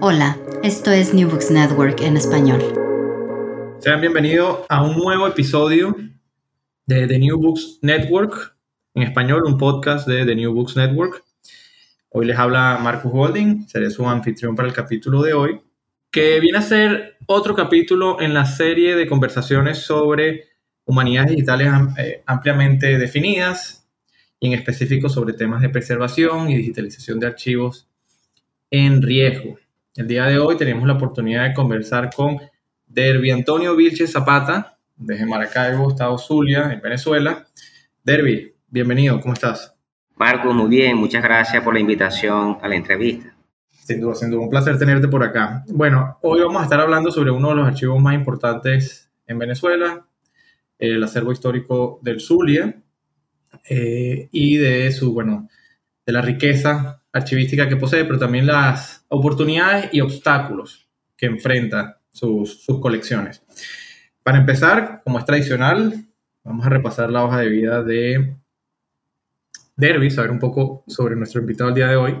Hola, esto es New Books Network en español. Sean bienvenidos a un nuevo episodio de The New Books Network en español, un podcast de The New Books Network. Hoy les habla Marcus Holding, seré su anfitrión para el capítulo de hoy, que viene a ser otro capítulo en la serie de conversaciones sobre humanidades digitales eh, ampliamente definidas y en específico sobre temas de preservación y digitalización de archivos en riesgo. El día de hoy tenemos la oportunidad de conversar con Derby Antonio Vilches Zapata, desde Maracaibo, Estado Zulia, en Venezuela. Derby, bienvenido, ¿cómo estás? Marco, muy bien, muchas gracias por la invitación a la entrevista. Sin duda, sin duda, un placer tenerte por acá. Bueno, hoy vamos a estar hablando sobre uno de los archivos más importantes en Venezuela, el acervo histórico del Zulia, eh, y de su, bueno, de la riqueza archivística que posee, pero también las oportunidades y obstáculos que enfrenta sus, colecciones. Para empezar, como es tradicional, vamos a repasar la hoja de vida de Derby, saber un poco sobre nuestro invitado el día de hoy.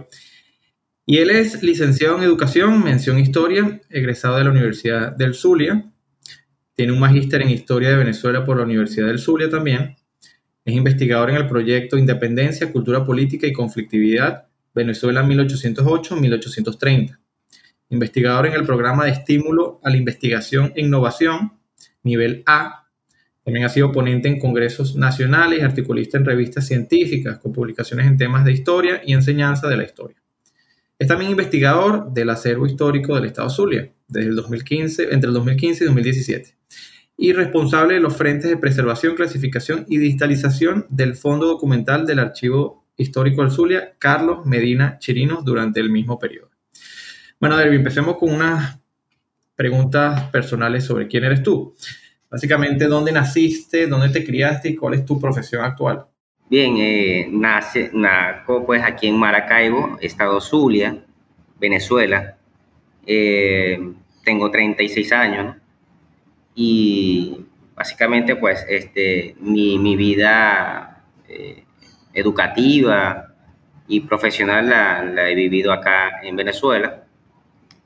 Y él es licenciado en Educación, mención Historia, egresado de la Universidad del Zulia. Tiene un magíster en Historia de Venezuela por la Universidad del Zulia también. Es investigador en el proyecto Independencia, Cultura Política y Conflictividad Venezuela 1808-1830. Investigador en el programa de estímulo a la investigación e innovación, nivel A. También ha sido ponente en congresos nacionales articulista en revistas científicas con publicaciones en temas de historia y enseñanza de la historia. Es también investigador del acervo histórico del Estado Zulia desde el 2015, entre el 2015 y 2017 y responsable de los frentes de preservación, clasificación y digitalización del Fondo Documental del Archivo histórico del Zulia, Carlos Medina Chirinos, durante el mismo periodo. Bueno, Derby, empecemos con unas preguntas personales sobre quién eres tú. Básicamente, ¿dónde naciste, dónde te criaste cuál es tu profesión actual? Bien, eh, nace, naco pues aquí en Maracaibo, estado Zulia, Venezuela. Eh, tengo 36 años y básicamente pues este, mi, mi vida eh, educativa y profesional la, he vivido acá en Venezuela.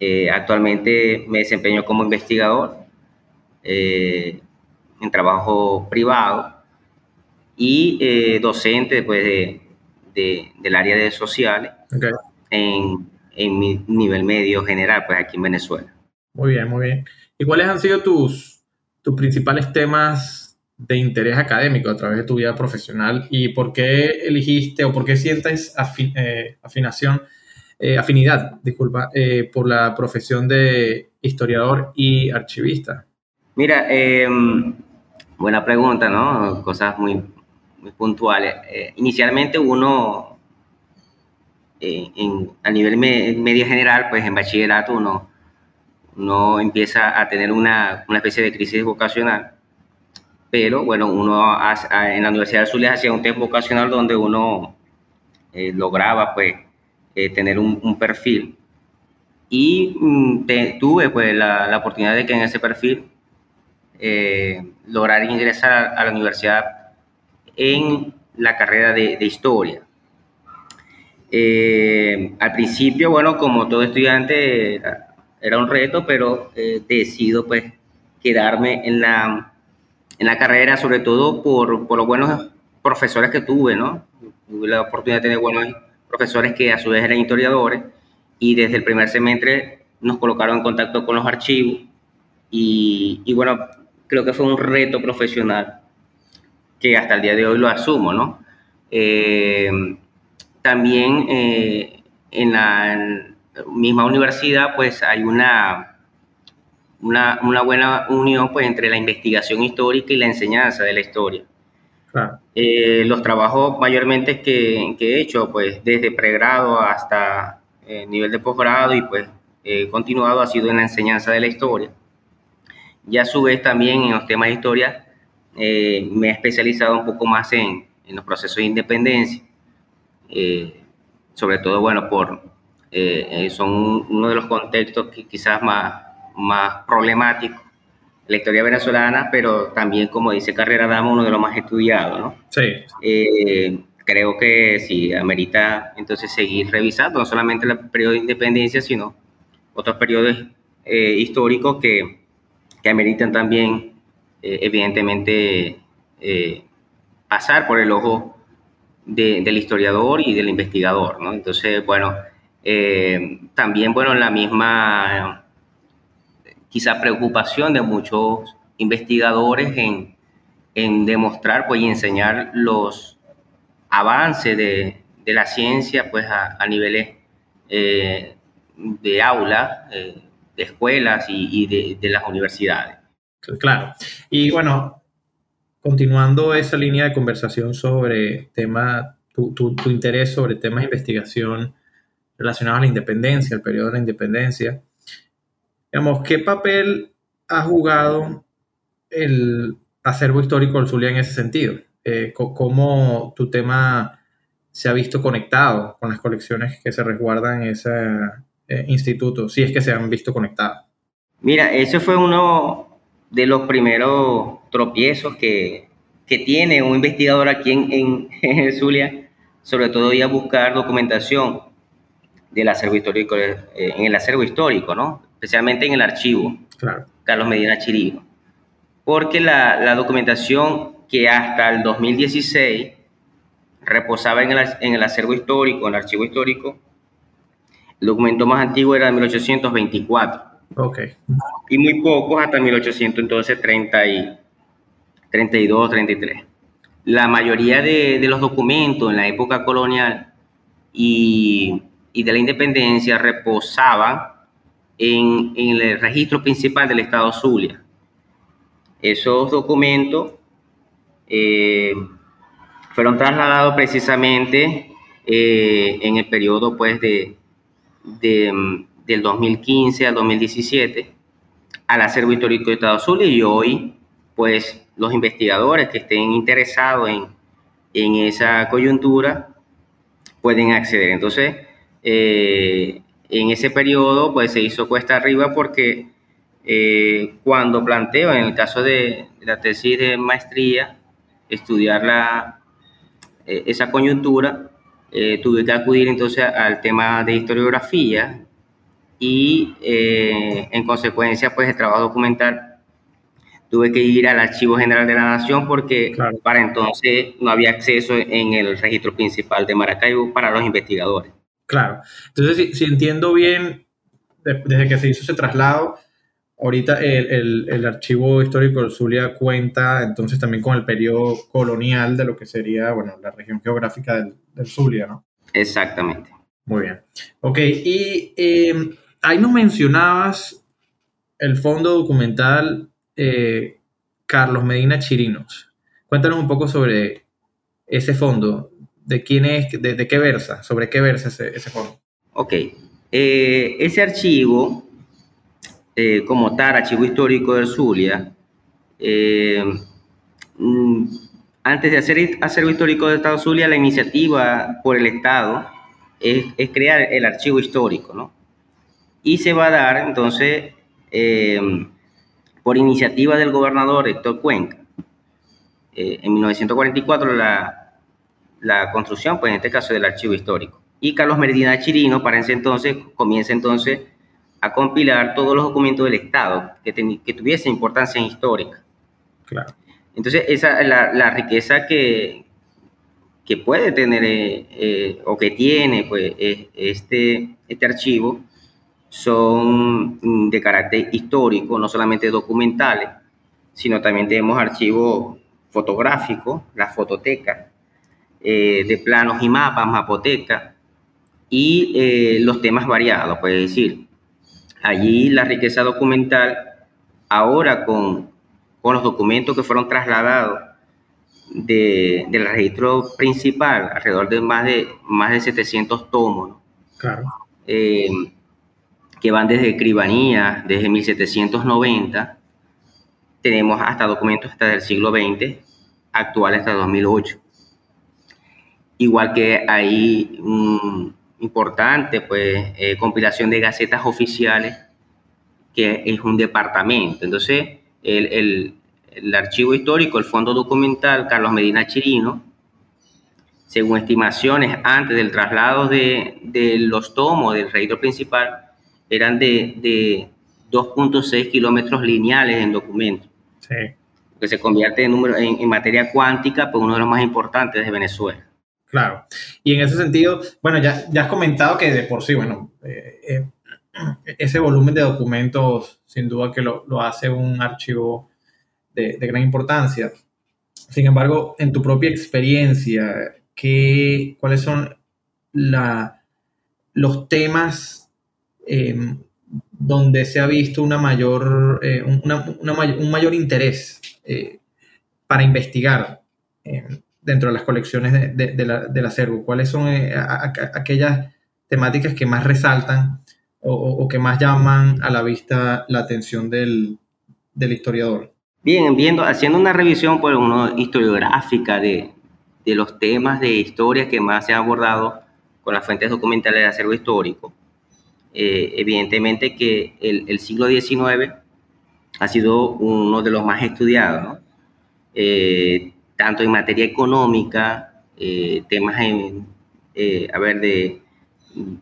Eh, actualmente me desempeño como investigador eh, en trabajo privado y eh, docente después de, del área de sociales en, en, mi nivel medio general, pues aquí en Venezuela. Muy bien, muy bien. ¿Y cuáles han sido tus, tus principales temas de interés académico a través de tu vida profesional y por qué elegiste o por qué sientes eh, afinación, eh, afinidad, disculpa, eh, por la profesión de historiador y archivista. Mira, em, buena pregunta, ¿no? Cosas muy, muy puntuales. inicialmente uno, en, a nivel medio general, pues en bachillerato uno, uno empieza a tener una, una especie de crisis vocacional pero bueno, uno en la Universidad de Zulia hacía un test vocacional donde uno eh, lograba pues eh, tener un, perfil y mm, tuve pues la, oportunidad de que en ese perfil eh, lograr ingresar a, la universidad en la carrera de, historia. Eh, al principio, bueno, como todo estudiante era, un reto, pero decido pues quedarme en la, en la carrera, sobre todo por, por los buenos profesores que tuve, ¿no? Tuve la oportunidad de tener buenos profesores que a su vez eran historiadores y desde el primer semestre nos colocaron en contacto con los archivos y, y, bueno, creo que fue un reto profesional que hasta el día de hoy lo asumo, ¿no? Eh, también eh, en la misma universidad pues hay una, una, una, buena unión pues entre la investigación histórica y la enseñanza de la historia. Eh, los trabajos mayormente que, que, he hecho pues desde pregrado hasta eh, nivel de posgrado y pues he continuado ha sido en la enseñanza de la historia. Y a su vez también en los temas de historia eh, me he especializado un poco más en, en los procesos de independencia, eh, sobre todo, bueno, por, son uno de los contextos que quizás más, más problemáticos la historia venezolana, pero también, como dice Carrera Dama, uno de los más estudiados, ¿no? Sí creo que sí, amerita entonces seguir revisando no solamente el periodo de independencia, sino otros periodos eh, históricos que, que, ameritan también, eh, evidentemente, eh, pasar por el ojo del historiador y del investigador, ¿no? Entonces, bueno, también, bueno, la misma, quizá preocupación de muchos investigadores en, en demostrar pues, y enseñar los, avance de, de la ciencia pues a, niveles eh, de aula, eh, de escuelas y, de, de, las universidades. Claro. Y bueno, continuando esa línea de conversación sobre tema, tu, tu, tu, interés sobre temas de investigación relacionados a la independencia, el periodo de la independencia, digamos, ¿qué papel ha jugado el acervo histórico del Zulia en ese sentido? eh, cómo tu tema se ha visto conectado con las colecciones que se resguardan en ese eh, instituto, si es que se han visto conectados. Mira, ese fue uno de los primeros tropiezos que, que tiene un investigador aquí en, en, Zulia, sobre todo ir a buscar documentación del acervo histórico, eh, en el acervo histórico, ¿no? Especialmente en el archivo. Claro. Carlos Medina Chirino. Porque la, la documentación que hasta el 2016 reposaba en el, en el acervo histórico, en el archivo histórico. El documento más antiguo era de 1824. Ok. Y muy pocos hasta 1832, 33. La mayoría de, de, los documentos en la época colonial y, y de la independencia reposaban en, en, el registro principal del Estado Zulia. Esos documentos eh, fueron trasladados precisamente eh, en el periodo pues de, de, del 2015 al 2017 al acervo histórico de Estado Zulia y hoy pues los investigadores que estén interesados en, en esa coyuntura pueden acceder. Entonces, eh, en ese periodo pues se hizo cuesta arriba porque cuando planteo, en el caso de la tesis de maestría, estudiar la, eh, esa coyuntura, eh, tuve que acudir entonces al tema de historiografía y eh, en consecuencia pues el trabajo documental tuve que ir al Archivo General de la Nación porque para entonces no había acceso en el registro principal de Maracaibo para los investigadores. Claro, entonces si, si entiendo bien, desde que se hizo ese traslado, Ahorita el, el, archivo histórico del Zulia cuenta entonces también con el periodo colonial de lo que sería, bueno, la región geográfica del, del Zulia, ¿no? Exactamente. Muy bien. Ok, y em, ahí nos mencionabas el fondo documental eh, Carlos Medina Chirinos. Cuéntanos un poco sobre ese fondo, de quién es, de, qué versa, sobre qué versa ese, ese fondo. Ok, eh, ese archivo eh, como tal, Archivo Histórico del Zulia, eh, mm, antes de hacer Acervo Histórico del Estado Zulia, la iniciativa por el Estado es, crear el archivo histórico, ¿no? y se va a dar entonces em, por iniciativa del gobernador Héctor Cuenca. Eh, en 1944 la, la construcción, pues en este caso del archivo histórico. Y Carlos Medina Chirino para ese entonces comienza entonces a compilar todos los documentos del Estado que, que tuviesen importancia histórica. Claro. Entonces, esa la, la riqueza que, que puede tener eh, eh, o que tiene pues, este, este archivo son mm, de carácter histórico, no solamente documentales, sino también tenemos archivos fotográficos, la fototeca, eh, de planos y mapas, mapoteca, y los temas variados, puede decir. Allí la riqueza documental, ahora con, con los documentos que fueron trasladados de, del registro principal, alrededor de más de, más de 700 tomos, claro. Eh, que van desde escribanía, desde 1790, tenemos hasta documentos hasta el siglo XX, actuales hasta 2008. Igual que hay un importante pues, eh, compilación de gacetas oficiales, que es un departamento. Entonces, el, el, el archivo histórico, el fondo documental Carlos Medina Chirino, según estimaciones antes del traslado de, de los tomos del registro principal, eran de, de 2.6 kilómetros lineales en documentos. Sí. Que se convierte en, número, en, en, materia cuántica, pues uno de los más importantes de Venezuela. Claro. Y en ese sentido, bueno, ya, ya has comentado que de por sí, bueno, eh, eh, ese volumen de documentos, sin duda que lo, lo hace un archivo de, de, gran importancia. Sin embargo, en tu propia experiencia, ¿qué, ¿cuáles son la, los temas eh, donde se ha visto una mayor, eh, una, una, un mayor interés eh, para investigar dentro de las colecciones de, de, de la, del acervo? ¿Cuáles son a, aquellas temáticas que más resaltan o, o, que más llaman a la vista la atención del, del historiador? Bien, viendo, haciendo una revisión por uno, historiográfica de, de, los temas de historia que más se han abordado con las fuentes documentales de acervo histórico, eh, evidentemente que el, el, siglo XIX ha sido uno de los más estudiados, ¿no? eh, tanto en materia económica, eh, temas eh, a ver, de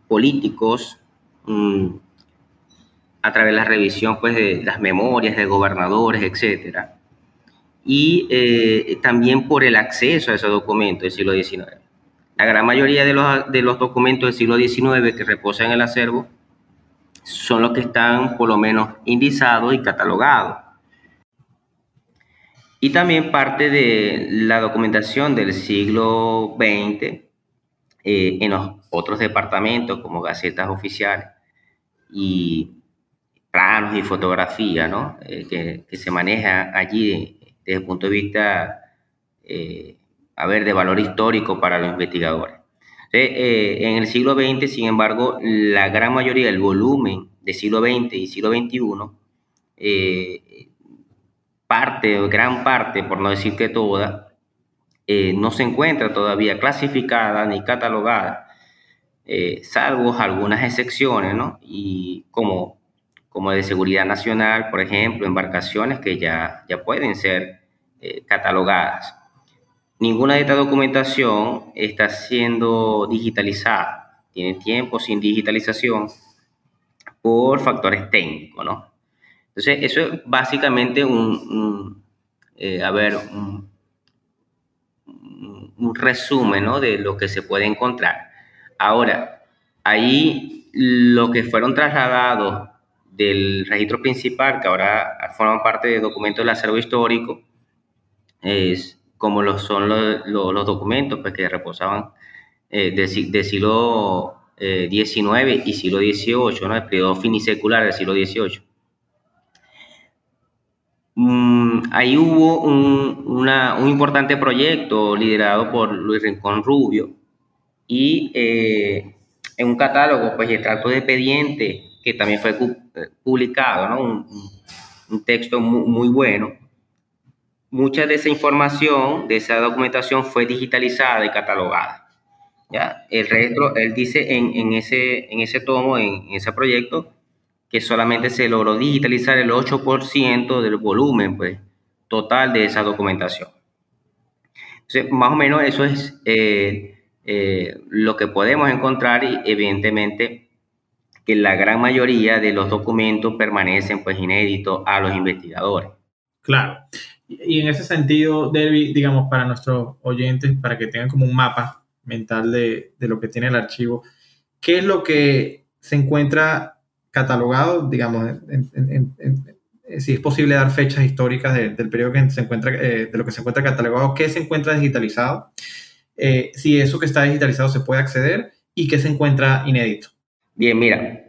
políticos, mmm, a través de la revisión pues, de las memorias de gobernadores, etc. Y eh, también por el acceso a esos documentos del siglo XIX. La gran mayoría de los, de los documentos del siglo XIX que reposan en el acervo son los que están por lo menos indizados y catalogados. Y también parte de la documentación del siglo XX eh, en los otros departamentos como gacetas oficiales y planos y fotografía, ¿no? Eh, que, que, se maneja allí desde el punto de vista, eh, a ver, de valor histórico para los investigadores. Eh, en el siglo XX, sin embargo, la gran mayoría del volumen del siglo XX y siglo XXI, eh, parte, gran parte, por no decir que toda, no se encuentra todavía clasificada ni catalogada, salvo algunas excepciones, ¿no? Y como como de seguridad nacional, por ejemplo, embarcaciones que ya, ya pueden ser eh, catalogadas. Ninguna de esta documentación está siendo digitalizada, tiene tiempo sin digitalización por factores técnicos, ¿no? Entonces, eso es básicamente un, eh, a ver, un, resumen, ¿no? De lo que se puede encontrar. Ahora, ahí lo que fueron trasladados del registro principal, que ahora forman parte de documentos del acervo histórico, es como lo son los, documentos pues, que reposaban eh, del de siglo eh, XIX y siglo XVIII, ¿no? el periodo finisecular del siglo XVIII. Mm, ahí hubo un, una, un, importante proyecto liderado por Luis Rincón Rubio y eh, en un catálogo, pues, el trato de expediente que también fue eh, publicado, ¿no? un, un, texto muy, muy, bueno. Mucha de esa información, de esa documentación fue digitalizada y catalogada. ¿ya? El resto, él dice en, en, ese, en ese tomo, en, en ese proyecto, que solamente se logró digitalizar el 8% del volumen pues, total de esa documentación. Entonces, más o menos eso es eh, eh, lo que podemos encontrar y evidentemente que la gran mayoría de los documentos permanecen pues inéditos a los investigadores. Claro. Y en ese sentido, Derby, digamos, para nuestros oyentes, para que tengan como un mapa mental de, de lo que tiene el archivo, ¿qué es lo que se encuentra catalogado, digamos, si es posible dar fechas históricas del periodo que se encuentra, eh, de lo que se encuentra catalogado, qué se encuentra digitalizado, eh, si eso que está digitalizado se puede acceder y qué se encuentra inédito. Bien, mira,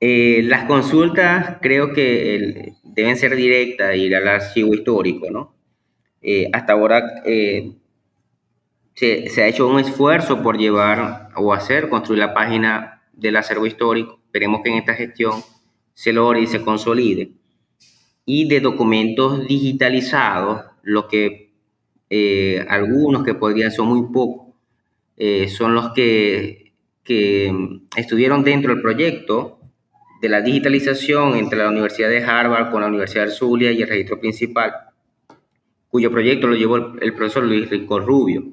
eh, las consultas creo que deben ser directas, ir al archivo histórico, ¿no? hasta ahora se, se ha hecho un esfuerzo por llevar o hacer, construir la página del acervo histórico Esperemos que en esta gestión se logre y se consolide. Y de documentos digitalizados, lo que eh, algunos que podrían ser muy pocos, eh, son los que, que estuvieron dentro del proyecto de la digitalización entre la Universidad de Harvard con la Universidad de Zulia y el registro principal, cuyo proyecto lo llevó el, profesor Luis Rico Rubio.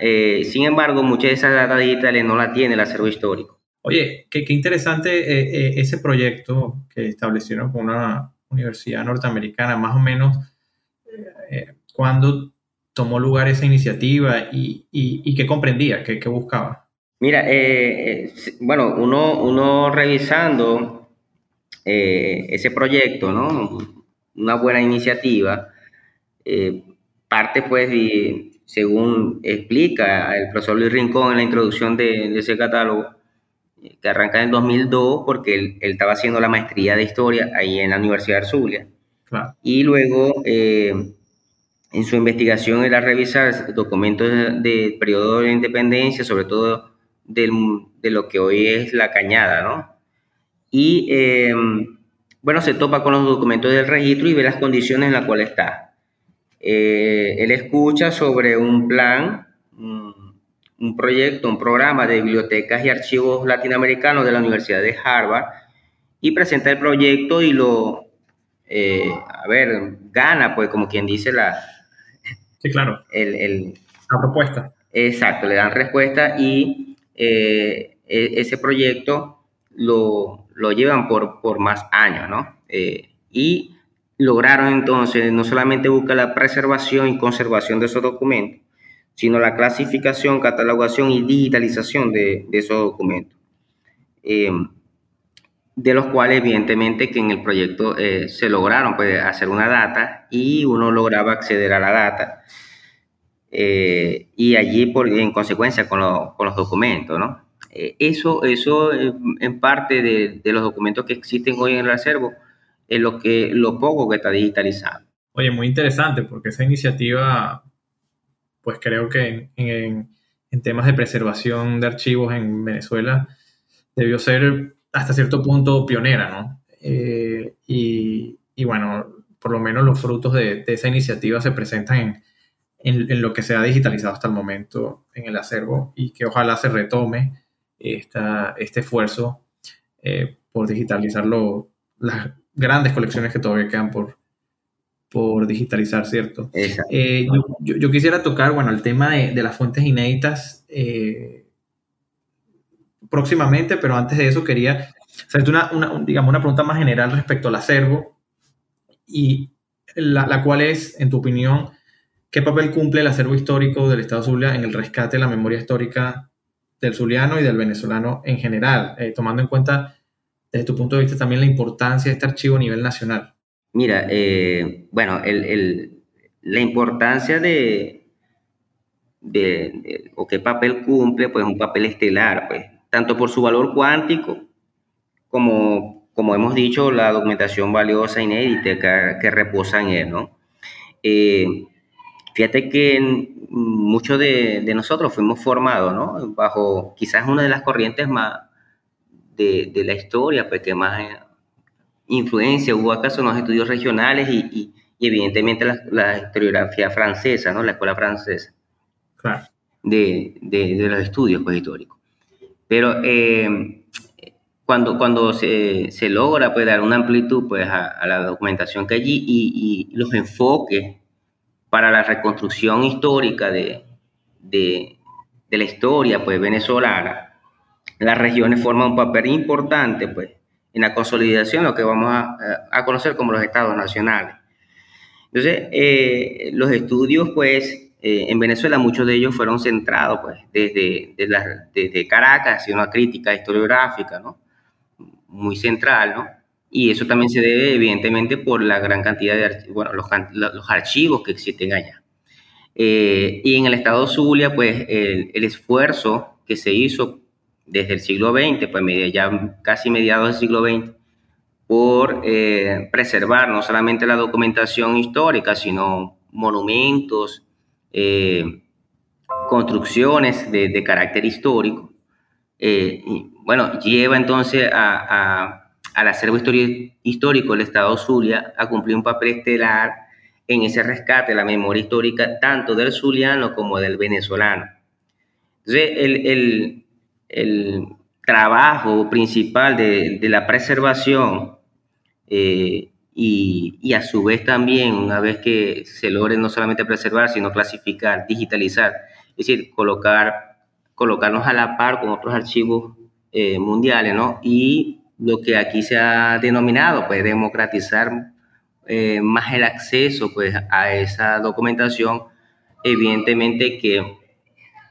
Eh, sin embargo, muchas de esas datas digitales no la tiene el acervo histórico. Oye, qué, interesante eh, eh, ese proyecto que establecieron con una universidad norteamericana, más o menos, eh, cuando tomó lugar esa iniciativa y, qué comprendía, qué, buscaba. Mira, bueno, uno, uno revisando ese proyecto, ¿no? Una buena iniciativa, parte pues, según explica el profesor Luis Rincón en la introducción de ese catálogo, que arranca en 2002 porque él, estaba haciendo la maestría de historia ahí en la Universidad de Zulia. Y luego, eh, en su investigación, era revisar documentos del periodo de independencia, sobre todo de lo que hoy es la cañada, ¿no? Y, eh, bueno, se topa con los documentos del registro y ve las condiciones en las cuales está. Eh, él escucha sobre un plan, un proyecto, un programa de bibliotecas y archivos latinoamericanos de la Universidad de Harvard y presenta el proyecto y lo, eh, a ver, gana, pues como quien dice la... Sí, claro. El, la propuesta. Exacto, le dan respuesta y eh, e, ese proyecto lo, lo, llevan por, por más años, ¿no? Eh, y lograron entonces no solamente buscar la preservación y conservación de esos documentos, sino la clasificación, catalogación y digitalización de, esos documentos. Eh, de los cuales evidentemente que en el proyecto eh, se lograron pues, hacer una data y uno lograba acceder a la data eh, y allí por, en consecuencia con, los documentos. ¿no? eso eso en parte de, de, los documentos que existen hoy en el acervo es lo, que, lo poco que está digitalizado. Oye, muy interesante porque esa iniciativa pues creo que en, temas de preservación de archivos en Venezuela debió ser hasta cierto punto pionera, ¿no? Eh, y, bueno, por lo menos los frutos de, esa iniciativa se presentan en, lo que se ha digitalizado hasta el momento en el acervo y que ojalá se retome esta, este esfuerzo eh, por digitalizar las grandes colecciones que todavía quedan por, por digitalizar, ¿cierto? Eh, yo, quisiera tocar, bueno, el tema de, las fuentes inéditas eh, próximamente, pero antes de eso quería hacerte una, digamos, una pregunta más general respecto al acervo y la, cual es, en tu opinión, ¿qué papel cumple el acervo histórico del Estado Zulia en el rescate de la memoria histórica del zuliano y del venezolano en general, eh, tomando en cuenta desde tu punto de vista también la importancia de este archivo a nivel nacional? Mira, eh, bueno, la importancia de, o qué papel cumple, pues un papel estelar, pues, tanto por su valor cuántico como, como hemos dicho, la documentación valiosa, inédita que, reposa en él, ¿no? Eh, fíjate que muchos de, nosotros fuimos formados, ¿no? Bajo quizás una de las corrientes más de, de la historia, pues que más influencia, hubo acaso los estudios regionales y, evidentemente la, historiografía francesa, ¿no? La escuela francesa. De, los estudios pues, históricos. Pero eh, cuando, cuando se, se, logra pues, dar una amplitud pues, a, la documentación que allí y, y, los enfoques para la reconstrucción histórica de, de, de, la historia pues, venezolana, las regiones forman un papel importante pues, en la consolidación, lo que vamos a, a conocer como los estados nacionales. Entonces, eh, los estudios, pues, eh, en Venezuela, muchos de ellos fueron centrados, pues, desde, desde, desde Caracas, hacia una crítica historiográfica, ¿no? muy central, ¿no? Y eso también se debe, evidentemente, por la gran cantidad de bueno, los, los archivos que existen allá. Eh, y en el estado Zulia, pues, el, el, esfuerzo que se hizo desde el siglo XX, pues, ya casi mediados del siglo XX, por eh, preservar no solamente la documentación histórica, sino monumentos, eh, construcciones de, de, carácter histórico, eh, bueno, lleva entonces a, al acervo histórico del Estado Zulia a cumplir un papel estelar en ese rescate de la memoria histórica tanto del zuliano como del venezolano. Entonces, el, el, trabajo principal de, de la preservación eh, y, y, a su vez también, una vez que se logre no solamente preservar, sino clasificar, digitalizar, es decir, colocar colocarnos a la par con otros archivos eh, mundiales, ¿no? Y lo que aquí se ha denominado, pues, democratizar eh, más el acceso, pues, a esa documentación, evidentemente que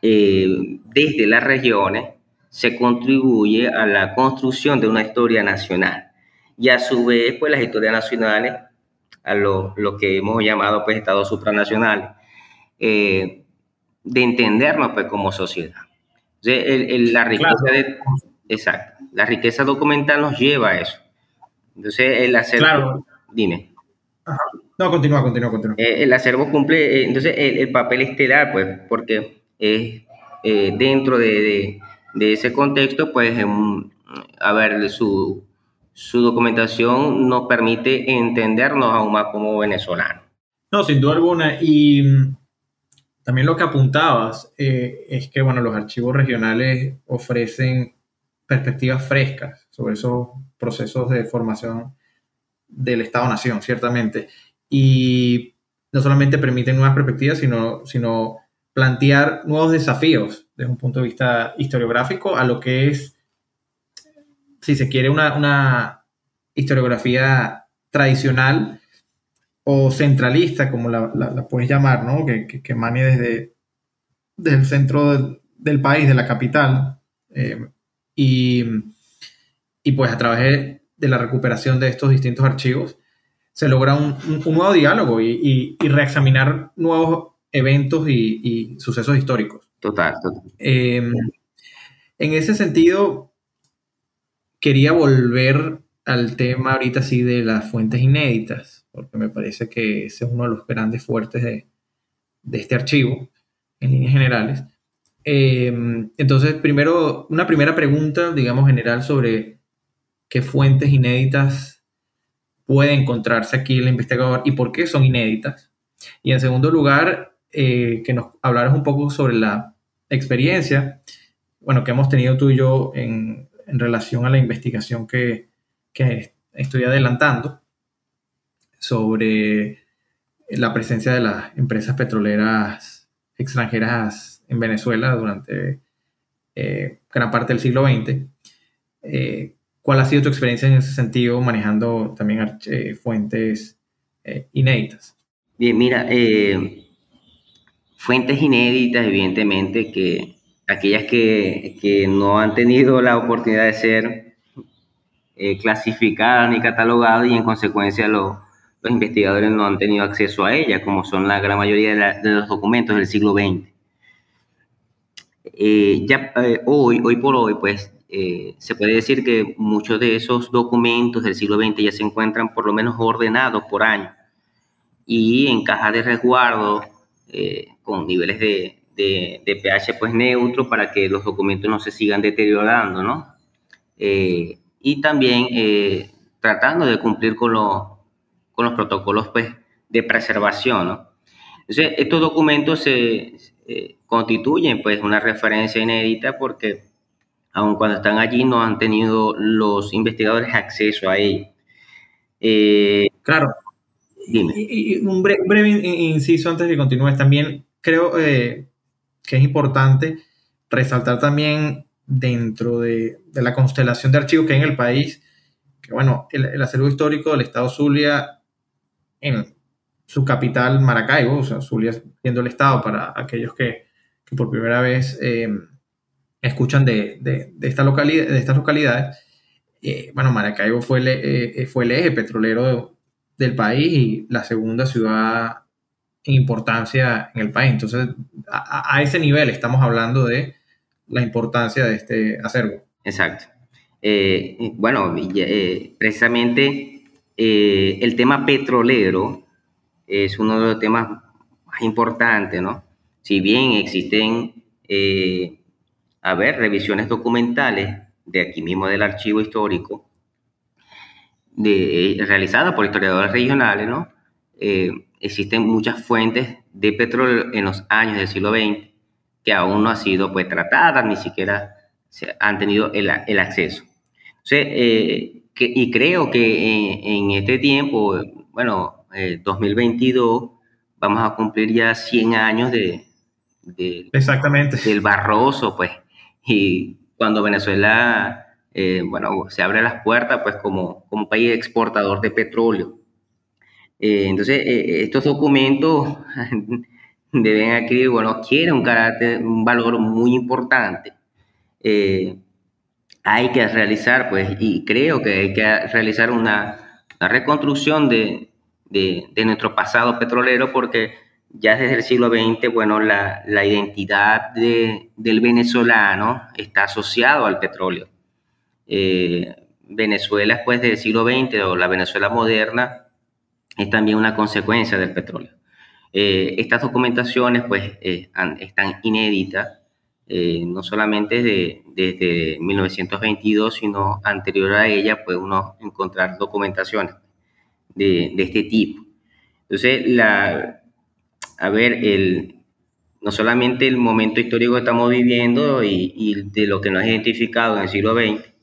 desde las regiones se contribuye a la construcción de una historia nacional. Y a su vez, pues, las historias nacionales, a lo, lo que hemos llamado, pues, estados supranacionales, de entendernos, pues, como sociedad la riqueza exacto, la riqueza documental nos lleva a eso. Entonces, el acervo, claro. dime. No, continúa, continúa, continúa. Eh, el acervo cumple, eh, entonces, el, papel estelar, pues, porque es eh, dentro de, de, ese contexto, pues, a ver, su, su documentación nos permite entendernos aún más como venezolanos. No, sin duda alguna. Y también lo que apuntabas eh, es que bueno, los archivos regionales ofrecen perspectivas frescas sobre esos procesos de formación del Estado-Nación, ciertamente. Y no solamente permiten nuevas perspectivas, sino, sino plantear nuevos desafíos desde un punto de vista historiográfico a lo que es, si se quiere, una, una historiografía tradicional o centralista, como la, la, puedes llamar, ¿no? que, que, emane desde, el centro del país, de la capital, eh, y, y, pues a través de la recuperación de estos distintos archivos se logra un, un, nuevo diálogo y, y, reexaminar nuevos eventos y, sucesos históricos. Total, total. Eh, en ese sentido, quería volver al tema ahorita sí de las fuentes inéditas porque me parece que ese es uno de los grandes fuertes de, este archivo, en líneas generales. Eh, entonces, primero, una primera pregunta, digamos, general sobre qué fuentes inéditas puede encontrarse aquí el investigador y por qué son inéditas. Y en segundo lugar, eh, que nos hablaras un poco sobre la experiencia, bueno, que hemos tenido tú y yo en, relación a la investigación que, que estoy adelantando sobre la presencia de las empresas petroleras extranjeras en Venezuela durante eh, gran parte del siglo XX. Eh, ¿Cuál ha sido tu experiencia en ese sentido manejando también eh, fuentes inéditas? Bien, mira, fuentes inéditas, evidentemente, que aquellas que, que, no han tenido la oportunidad de ser clasificadas ni catalogadas y en consecuencia lo, los investigadores no han tenido acceso a ella, como son la gran mayoría de, los documentos del siglo XX. Eh, ya eh, hoy, hoy por hoy, pues eh, se puede decir que muchos de esos documentos del siglo XX ya se encuentran por lo menos ordenados por año y en cajas de resguardo con niveles de, de, pH pues neutro para que los documentos no se sigan deteriorando, ¿no? y también tratando de cumplir con los con los protocolos pues, de preservación. ¿no? Entonces, estos documentos se, constituyen pues, una referencia inédita porque aun cuando están allí, no han tenido los investigadores acceso a ello. Eh, Y, un, breve, inciso antes de que continúes. También creo eh, que es importante resaltar también dentro de, la constelación de archivos que hay en el país, que bueno, el, acervo histórico del Estado Zulia en su capital Maracaibo, o sea, Zulia siendo el Estado para aquellos que, por primera vez eh, escuchan de, esta localidad, de estas localidades, eh, bueno, Maracaibo fue el, eh, fue el eje petrolero del país y la segunda ciudad en importancia en el país. Entonces, a, ese nivel estamos hablando de la importancia de este acervo. Exacto. Eh, bueno, precisamente el tema petrolero es uno de los temas más importantes, ¿no? Si bien existen, a ver, revisiones documentales de aquí mismo del archivo histórico, de, realizada por historiadores regionales, ¿no? Eh, existen muchas fuentes de petróleo en los años del siglo XX que aún no han sido pues tratadas, ni siquiera se han tenido el, el acceso. Eh, y creo que en, este tiempo, bueno, 2022, eh, vamos a cumplir ya 100 años de, de Exactamente. del Barroso, pues, y cuando Venezuela, eh, bueno, se abre las puertas, pues como, como país exportador de petróleo. Eh, entonces, eh, estos documentos deben adquirir, bueno, quieren un carácter, un valor muy importante. hay que realizar, pues, y creo que hay que realizar una, reconstrucción de, de, de nuestro pasado petrolero porque ya desde el siglo XX, bueno, la, la identidad de, del venezolano está asociado al petróleo. Eh, Venezuela, después del siglo XX, o la Venezuela moderna, es también una consecuencia del petróleo. Eh, estas documentaciones, pues, eh, están inéditas, no solamente de, desde 1922, sino anterior a ella, puede uno encontrar documentaciones de, de este tipo. Entonces, la, a ver, el, no solamente el momento histórico que estamos viviendo y, de lo que nos ha identificado en el siglo XX,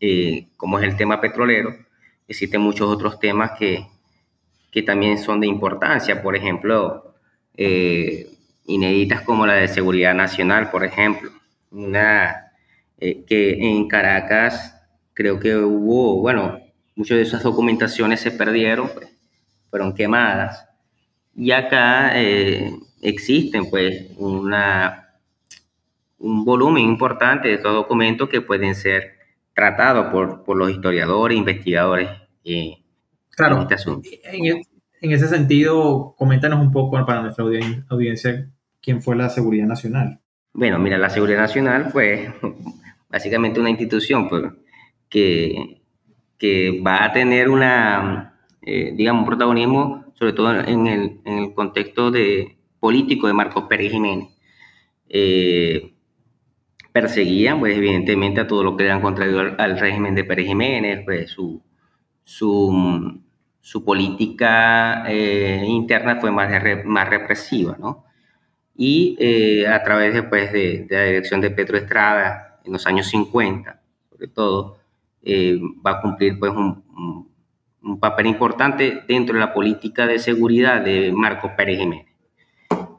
eh, como es el tema petrolero, existen muchos otros temas que, también son de importancia, por ejemplo, eh, inéditas como la de seguridad nacional, por ejemplo, una eh, que en Caracas creo que hubo, bueno, muchas de esas documentaciones se perdieron, pues, fueron quemadas. Y acá eh, existen pues una, un volumen importante de estos documentos que pueden ser tratados por, por los historiadores, investigadores eh, claro, en este asunto. En, en, ese sentido, coméntanos un poco para nuestra audiencia quién fue la Seguridad Nacional. Bueno, mira, la Seguridad Nacional fue básicamente una institución pues, que, que va a tener una, eh, digamos, un protagonismo sobre todo en el, en el contexto de, político de Marcos Pérez Jiménez. Eh, perseguían, pues evidentemente, a todo lo que eran contrario al, régimen de Pérez Jiménez, pues su, su, política eh, interna fue más, más represiva, ¿no? Y eh, a través después de, la dirección de Petro Estrada, en los años 50, sobre todo, va a cumplir pues un un papel importante dentro de la política de seguridad de Marcos Pérez Jiménez.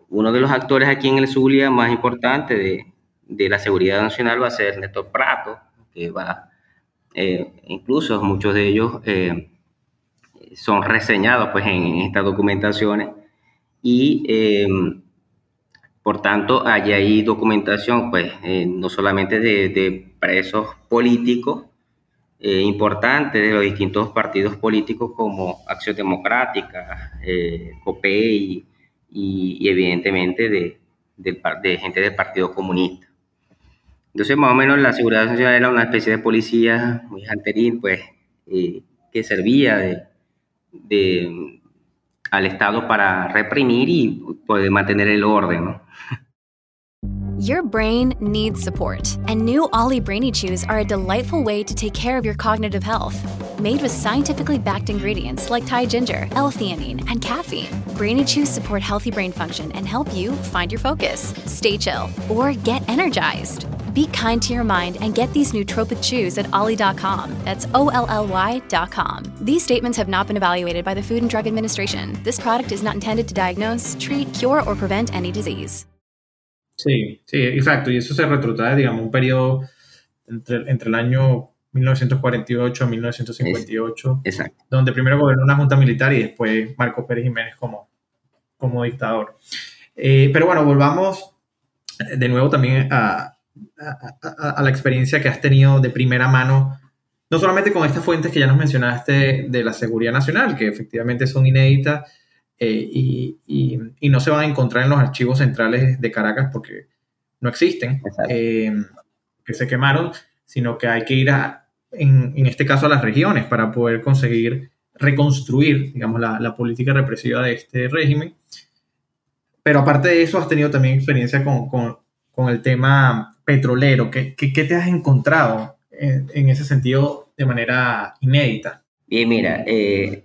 Uno de los actores aquí en el Zulia más importante de, de la seguridad nacional va a ser Néstor Prato, que va, eh, incluso muchos de ellos eh, son reseñados pues, en, estas documentaciones y eh, por tanto hay ahí documentación pues, no solamente de, de presos políticos, importantes de los distintos partidos políticos como Acción Democrática, COPEI y, evidentemente de, de, gente del Partido Comunista. Entonces, más o menos la Seguridad era una especie de policía muy pues, eh, que servía de, de, al Estado para reprimir y poder mantener el orden, ¿no? Your brain needs support, and new Ollie Brainy Chews are a delightful way to take care of your cognitive health. Made with scientifically backed ingredients like Thai ginger, L-theanine, and caffeine, Brainy Chews support healthy brain function and help you find your focus, stay chill, or get energized. Be kind to your mind and get these nootropic chews at ollie.com. That's O L L Y.com. These statements have not been evaluated by the Food and Drug Administration. This product is not intended to diagnose, treat, cure, or prevent any disease. Sí, sí, exacto. Y eso se retrotrae, digamos, un periodo entre, entre el año 1948 a 1958, Exacto. donde primero gobernó una junta militar y después Marco Pérez Jiménez como, como dictador. Eh, pero bueno, volvamos de nuevo también a, a, a, la experiencia que has tenido de primera mano, no solamente con estas fuentes que ya nos mencionaste de la seguridad nacional, que efectivamente son inéditas eh, y, y, y, no se van a encontrar en los archivos centrales de Caracas porque no existen, eh, que se quemaron, sino que hay que ir a, en, en, este caso a las regiones para poder conseguir reconstruir, digamos, la, la política represiva de este régimen. Pero aparte de eso, has tenido también experiencia con, con, con el tema petrolero. ¿Qué, qué, qué te has encontrado en, en, ese sentido de manera inédita? Bien, mira, eh,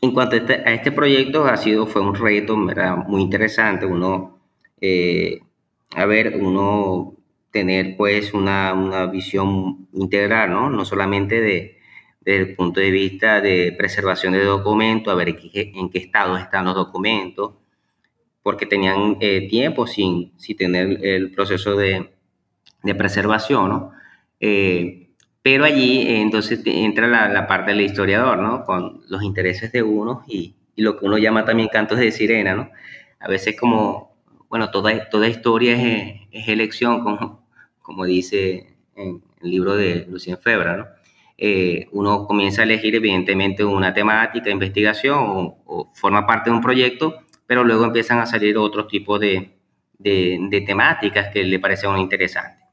en cuanto a este, a este, proyecto, ha sido, fue un reto ¿verdad? muy interesante. Uno, eh, a ver, uno tener pues una, una, visión integral, ¿no? No solamente de, desde el punto de vista de preservación de documentos, a ver en qué, en qué estado están los documentos, porque tenían eh, tiempo sin, sin tener el proceso de, de preservación, ¿no? Eh, pero allí eh, entonces entra la, la, parte del historiador, ¿no? Con los intereses de uno y, y, lo que uno llama también cantos de sirena, ¿no? A veces como, bueno, toda, toda historia es, es elección, como, como dice en el libro de Lucien Febra, ¿no? Eh, uno comienza a elegir evidentemente una temática, investigación o, o forma parte de un proyecto pero luego empiezan a salir otros tipos de, de, de temáticas que le parecen interesantes.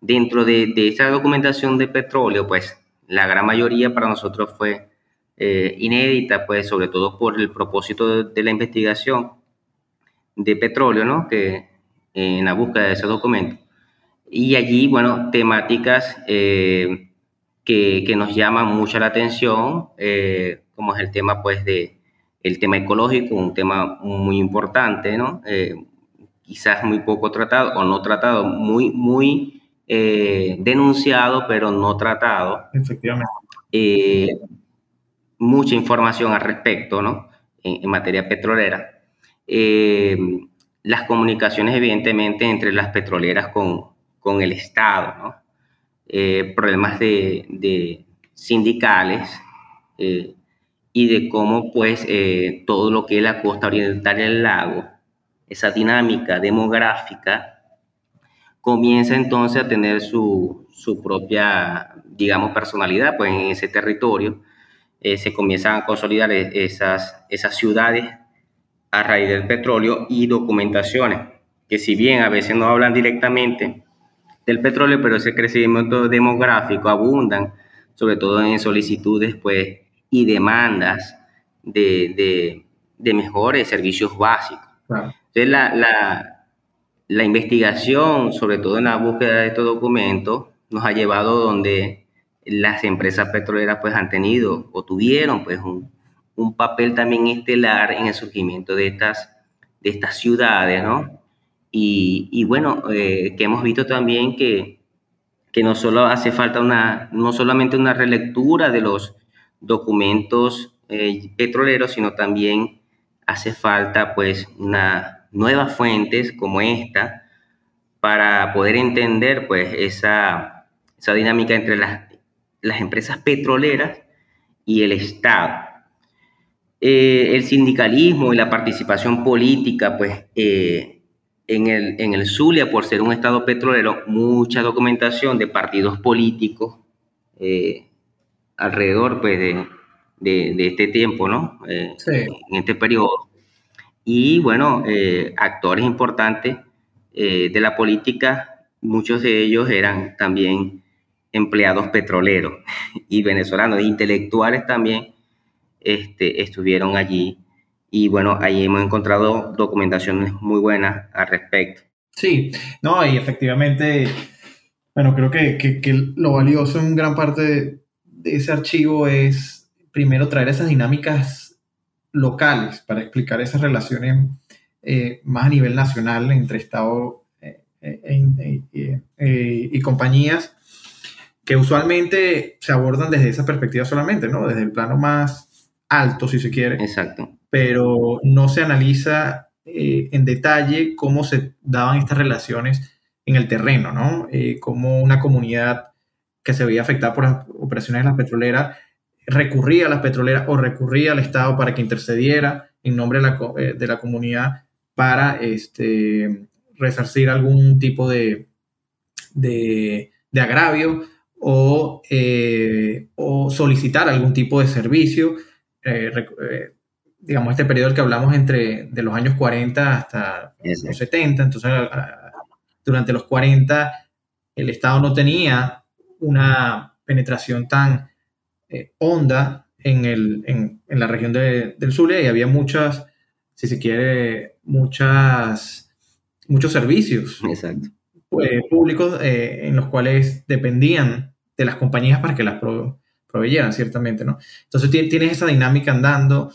Dentro de, de, esta documentación de petróleo, pues la gran mayoría para nosotros fue eh, inédita, pues sobre todo por el propósito de, de, la investigación de petróleo, ¿no? Que eh, en la búsqueda de esos documentos. Y allí, bueno, temáticas eh, que, que, nos llaman mucho la atención, eh, como es el tema, pues, de, el tema ecológico, un tema muy importante, ¿no? Eh, quizás muy poco tratado o no tratado, muy, muy eh, denunciado, pero no tratado. Efectivamente. Eh, mucha información al respecto, ¿no? En, en materia petrolera. Las comunicaciones, evidentemente, entre las petroleras con, con el Estado, ¿no? problemas de, de sindicales, y de cómo pues eh, todo lo que es la costa oriental del lago, esa dinámica demográfica, comienza entonces a tener su, su propia, digamos, personalidad pues en ese territorio. Eh, se comienzan a consolidar esas, esas ciudades a raíz del petróleo y documentaciones, que si bien a veces no hablan directamente del petróleo, pero ese crecimiento demográfico abundan, sobre todo en solicitudes pues y demandas de, de, de mejores servicios básicos. Claro. Entonces, la, la, la, investigación, sobre todo en la búsqueda de estos documentos, nos ha llevado donde las empresas petroleras pues han tenido o tuvieron pues un, un papel también estelar en el surgimiento de estas, de estas ciudades, ¿no? Y, y bueno, eh, que hemos visto también que, que no solo hace falta una, no solamente una relectura de los documentos eh, petroleros, sino también hace falta pues una nuevas fuentes como esta para poder entender pues esa, esa dinámica entre las, las empresas petroleras y el Estado. Eh, el sindicalismo y la participación política, pues eh, en, el, en el Zulia, por ser un Estado petrolero, mucha documentación de partidos políticos eh, alrededor pues, de, de, de este tiempo, ¿no? Eh, sí. En este periodo. Y bueno, eh, actores importantes eh, de la política, muchos de ellos eran también empleados petroleros y venezolanos, intelectuales también este, estuvieron allí. Y bueno, ahí hemos encontrado documentaciones muy buenas al respecto. Sí, no, y efectivamente, bueno, creo que, que, que lo valioso en gran parte de, ese archivo es primero traer esas dinámicas locales para explicar esas relaciones eh, más a nivel nacional entre Estado, eh, y compañías que usualmente se abordan desde esa perspectiva solamente, ¿no? Desde el plano más alto, si se quiere. Exacto. Pero no se analiza eh, en detalle cómo se daban estas relaciones en el terreno, ¿no? Eh, cómo una comunidad que se veía afectada por las operaciones de las petroleras recurría a las petroleras o recurría al Estado para que intercediera en nombre de la, eh, de la comunidad para este, resarcir algún tipo de, de, de agravio eh, o, solicitar algún tipo de servicio. Eh, eh, digamos, este periodo que hablamos entre de los años 40 hasta los 70, entonces durante los 40 el Estado no tenía una penetración tan honda en, el, en, en, la región de, del Zulia y había muchas, si se quiere, muchas, muchos servicios públicos en los cuales dependían de las compañías para que las proveyeran, ciertamente, ¿no? Entonces tienes esa dinámica andando,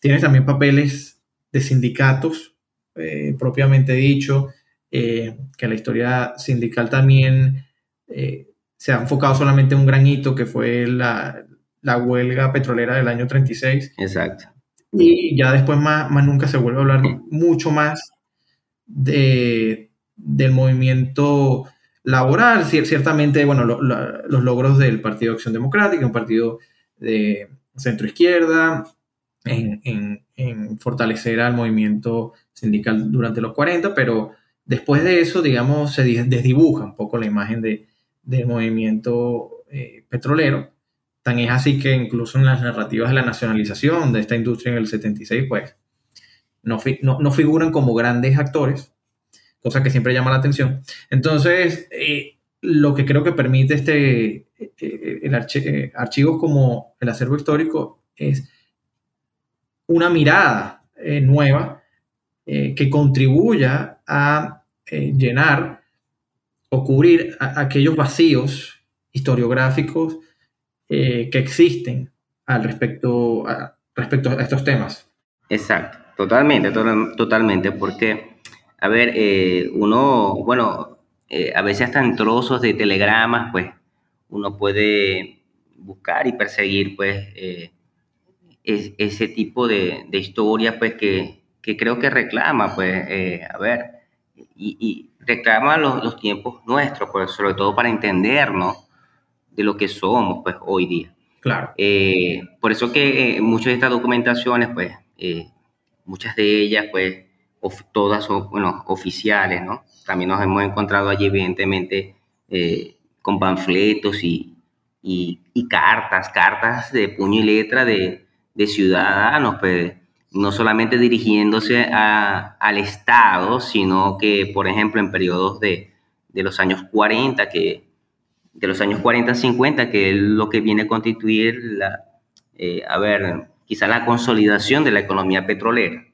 tienes también papeles de sindicatos, eh, propiamente dicho, eh, que la historia sindical también eh, se ha enfocado solamente en un gran hito, que fue la, huelga petrolera del año 36. Exacto. Y ya después más, más nunca se vuelve a hablar mucho más de, del movimiento laboral, ciertamente, bueno, los logros del Partido Acción Democrática, un partido de centro izquierda, en, fortalecer al movimiento sindical durante los 40, pero después de eso, digamos, se desdibuja un poco la imagen de, del movimiento eh, petrolero. Tan es así que incluso en las narrativas de la nacionalización de esta industria en el 76, pues no, no figuran como grandes actores, cosa que siempre llama la atención. Entonces, eh, lo que creo que permite este, eh, el archivos como el acervo histórico es una mirada nueva que contribuya a llenar o cubrir aquellos vacíos historiográficos que existen al respecto a, respecto a estos temas. Exacto, totalmente, totalmente, porque a ver, eh, uno, bueno, eh, a veces hasta en trozos de telegramas, pues uno puede buscar y perseguir, pues, eh, ese tipo de, de historias, pues, que, que, creo que reclama, pues, a ver, y, reclama los, los, tiempos nuestros, pues, sobre todo para entendernos de lo que somos, pues, hoy día. Claro. por eso que muchas de estas documentaciones, pues, muchas de ellas, pues, todas son bueno, oficiales, ¿no? También nos hemos encontrado allí, evidentemente, eh, con panfletos y, y, cartas, cartas de puño y letra de, de ciudadanos, pues, no solamente dirigiéndose a, al Estado, sino que, por ejemplo, en periodos de, de los años 40, que, de los años 40-50, que es lo que viene a constituir la, eh, a ver, quizá la consolidación de la economía petrolera.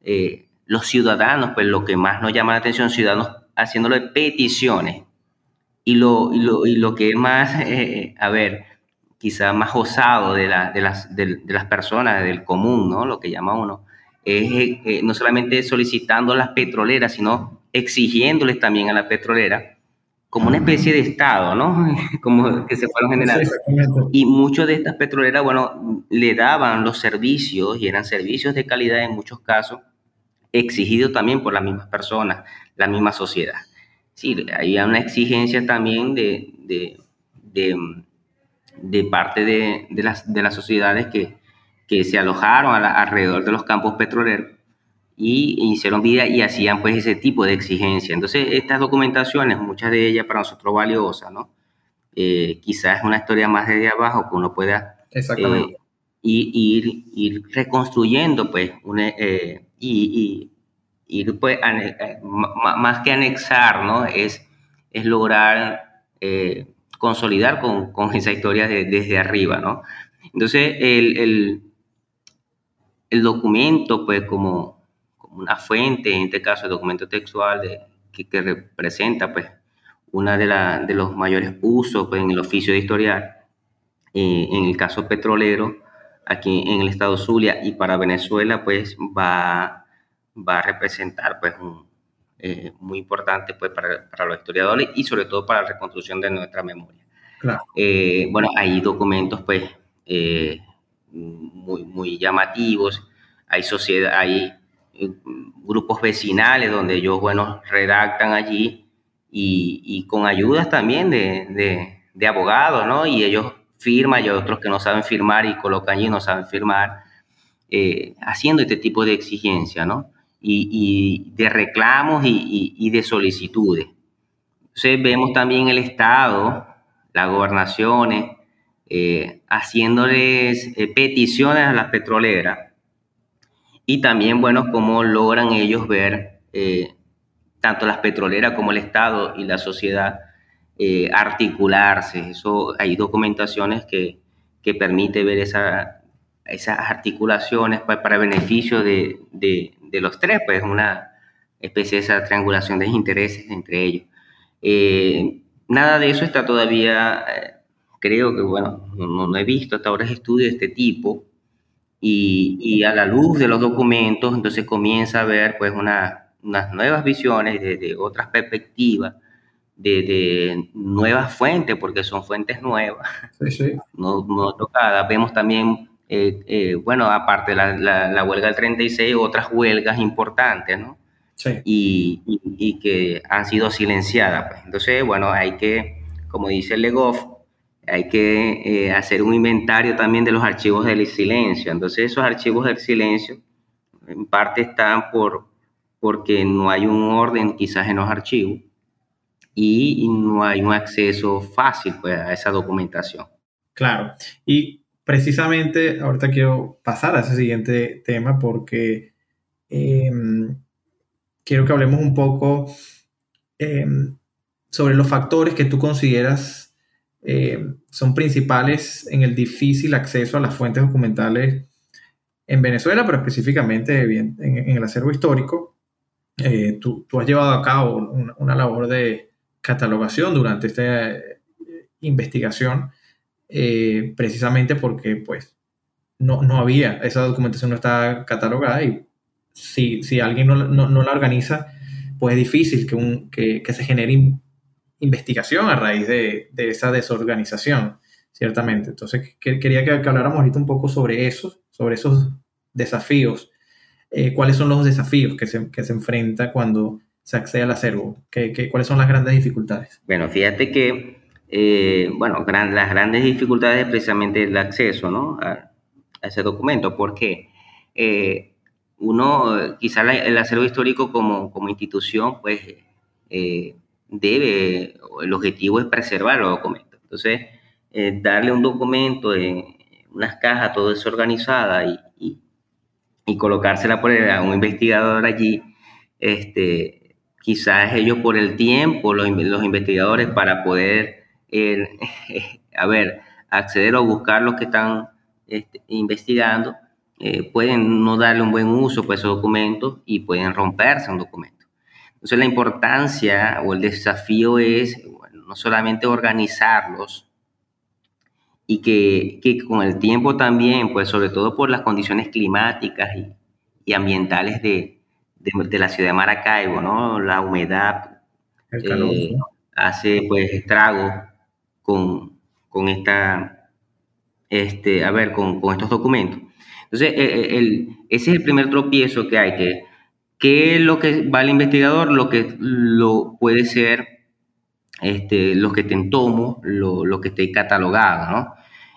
Eh, los ciudadanos, pues lo que más nos llama la atención, ciudadanos haciéndolo de peticiones. Y lo, y lo, y lo que es más, eh, a ver, quizá más osado de, la, de, las, de, las personas, del común, ¿no? Lo que llama uno, es eh, no solamente solicitando a las petroleras, sino exigiéndoles también a la petrolera como una especie de Estado, ¿no? Como que se fueron generando. y muchas de estas petroleras, bueno, le daban los servicios y eran servicios de calidad en muchos casos exigido también por las mismas personas, la misma sociedad. Sí, hay una exigencia también de, de, de, parte de, las, de las sociedades que, que se alojaron alrededor de los campos petroleros y hicieron vida y hacían pues ese tipo de exigencia. Entonces, estas documentaciones, muchas de ellas para nosotros valiosas, ¿no? Eh, quizás es una historia más desde abajo que uno pueda eh, ir, ir, reconstruyendo pues una, eh, y, y, pues, eh, más que anexar, ¿no? Es, es lograr eh, consolidar con, con, esa historia desde arriba, ¿no? Entonces, el, el, el, documento, pues, como, como una fuente, en este caso el documento textual de, que, que, representa, pues, una de, la, de los mayores usos pues, en el oficio de historial, eh, en el caso petrolero, aquí en el estado Zulia y para Venezuela, pues, va va a representar pues eh, muy importantes pues, para, para, los historiadores y sobre todo para la reconstrucción de nuestra memoria. Claro. Eh, bueno, hay documentos pues muy, muy llamativos, hay sociedad, hay grupos vecinales donde ellos, bueno, redactan allí y, y con ayudas también de, de, de, abogados, ¿no? Y ellos firman y otros que no saben firmar y colocan allí no saben firmar, eh, haciendo este tipo de exigencia, ¿no? Y, y de reclamos y, y, de solicitudes. Entonces vemos también el Estado, las gobernaciones, eh, haciéndoles eh, peticiones a las petroleras y también, bueno, cómo logran ellos ver eh, tanto las petroleras como el Estado y la sociedad eh, articularse. Eso, hay documentaciones que, que permite ver esa, esas articulaciones para, para beneficio de, de, de, los tres, pues una especie de esa triangulación de intereses entre ellos. Eh, nada de eso está todavía, creo que, bueno, no, no he visto hasta ahora estudios de este tipo, y, a la luz de los documentos, entonces comienza a ver pues una, unas nuevas visiones de, otras perspectivas, de, nuevas fuentes, porque son fuentes nuevas, No, no, tocadas. Vemos también, eh, eh, bueno, aparte de la, la, huelga del 36, otras huelgas importantes, ¿no? Sí. Y, y, que han sido silenciadas. Pues. Entonces, bueno, hay que, como dice Legoff, hay que eh, hacer un inventario también de los archivos del silencio. Entonces esos archivos del silencio en parte están por, porque no hay un orden quizás en los archivos y no hay un acceso fácil pues, a esa documentación. Claro, y precisamente ahorita quiero pasar a ese siguiente tema porque em, quiero que hablemos un poco em, sobre los factores que tú consideras eh, son principales en el difícil acceso a las fuentes documentales en Venezuela, pero específicamente en, el acervo histórico. Eh, tú, has llevado a cabo una, labor de catalogación durante esta eh, investigación, precisamente porque pues, no, no, había, esa documentación no está catalogada y si, si alguien no, no, la organiza, pues es difícil que, un, que, que se genere investigación a raíz de, de esa desorganización, ciertamente. Entonces, quería que, habláramos ahorita un poco sobre eso, sobre esos desafíos. Eh, ¿Cuáles son los desafíos que se, que se enfrenta cuando se accede al acervo? ¿Qué, cuáles son las grandes dificultades? Bueno, fíjate que, eh, bueno, las grandes dificultades es precisamente el acceso ¿no? a, ese documento, porque eh, uno, quizá el acervo histórico como, como institución, pues debe, el objetivo es preservar los documentos. Entonces, eh, darle un documento en unas cajas todo desorganizada y, y, y colocársela por a un investigador allí, este, quizás ellos por el tiempo, los investigadores, para poder, eh, a ver, acceder o buscar los que están este, investigando, eh, pueden no darle un buen uso a esos documentos y pueden romperse un documento. Entonces la importancia o el desafío es no solamente organizarlos y que, que, con el tiempo también, pues sobre todo por las condiciones climáticas y, y ambientales de, de, la ciudad de Maracaibo, ¿no? La humedad eh, hace pues estragos con, con esta, este, a ver, con, con estos documentos. Entonces, eh, eh, el, ese es el primer tropiezo que hay, que ¿Qué es lo que va el investigador? Lo que lo puede ser este, lo que esté en tomo, lo, lo, que esté catalogado, ¿no?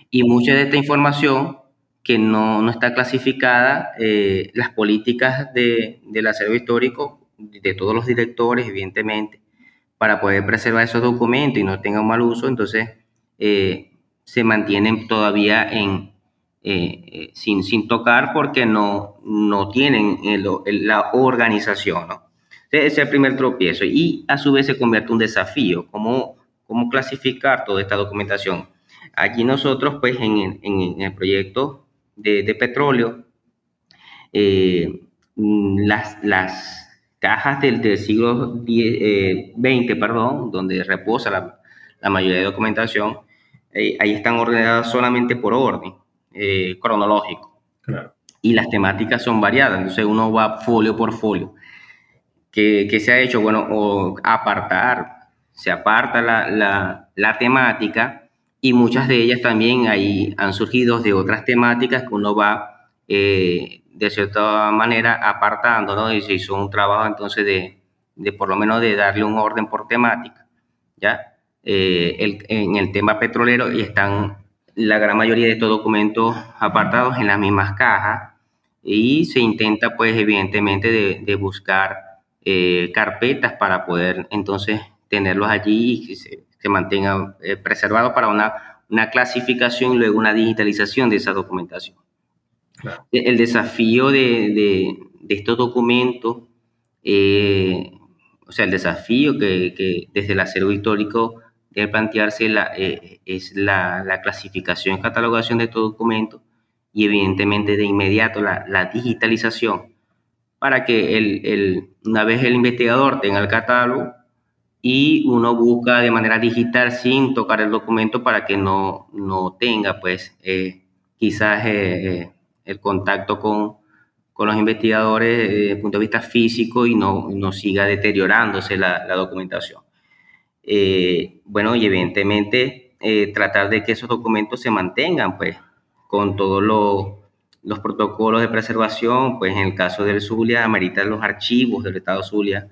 Y mucha de esta información que no, no está clasificada, eh, las políticas de, del acervo histórico, de todos los directores, evidentemente, para poder preservar esos documentos y no tengan mal uso, entonces eh, se mantienen todavía en, eh, eh, sin, sin tocar porque no, no tienen la organización. Ese es el primer tropiezo y a su vez se convierte en un desafío, cómo, cómo clasificar toda esta documentación. Allí nosotros, pues en, el proyecto de, petróleo, eh, las, las cajas del, del siglo XX, perdón, donde reposa la, la mayoría de documentación, ahí están ordenadas solamente por orden. Eh, cronológico. Y las temáticas son variadas, entonces uno va folio por folio. que, se ha hecho, bueno, o apartar, se aparta la, la, temática y muchas de ellas también ahí han surgido de otras temáticas que uno va eh, de cierta manera apartando, ¿no? Y se hizo un trabajo entonces de, de por lo menos de darle un orden por temática, ¿ya? Eh, el, en el tema petrolero y están la gran mayoría de estos documentos apartados en las mismas cajas y se intenta pues evidentemente de, de buscar eh, carpetas para poder entonces tenerlos allí y que se, se mantengan eh, para una, una clasificación y luego una digitalización de esa documentación. El desafío de, de, de estos documentos, eh, o sea, el desafío que, que, desde el acervo histórico debe plantearse la, eh, es la, la, clasificación y catalogación de estos documentos y evidentemente de inmediato la, la digitalización para que el, el, una vez el investigador tenga el catálogo y uno busca de manera digital sin tocar el documento para que no, no tenga pues eh, quizás eh, el contacto con, con, los investigadores desde el punto de vista físico y no, no siga deteriorándose la, documentación. Eh, bueno, y evidentemente eh, tratar de que esos documentos se mantengan, pues, con todos los, los, protocolos de preservación, pues en el caso del Zulia, amerita los archivos del Estado Zulia,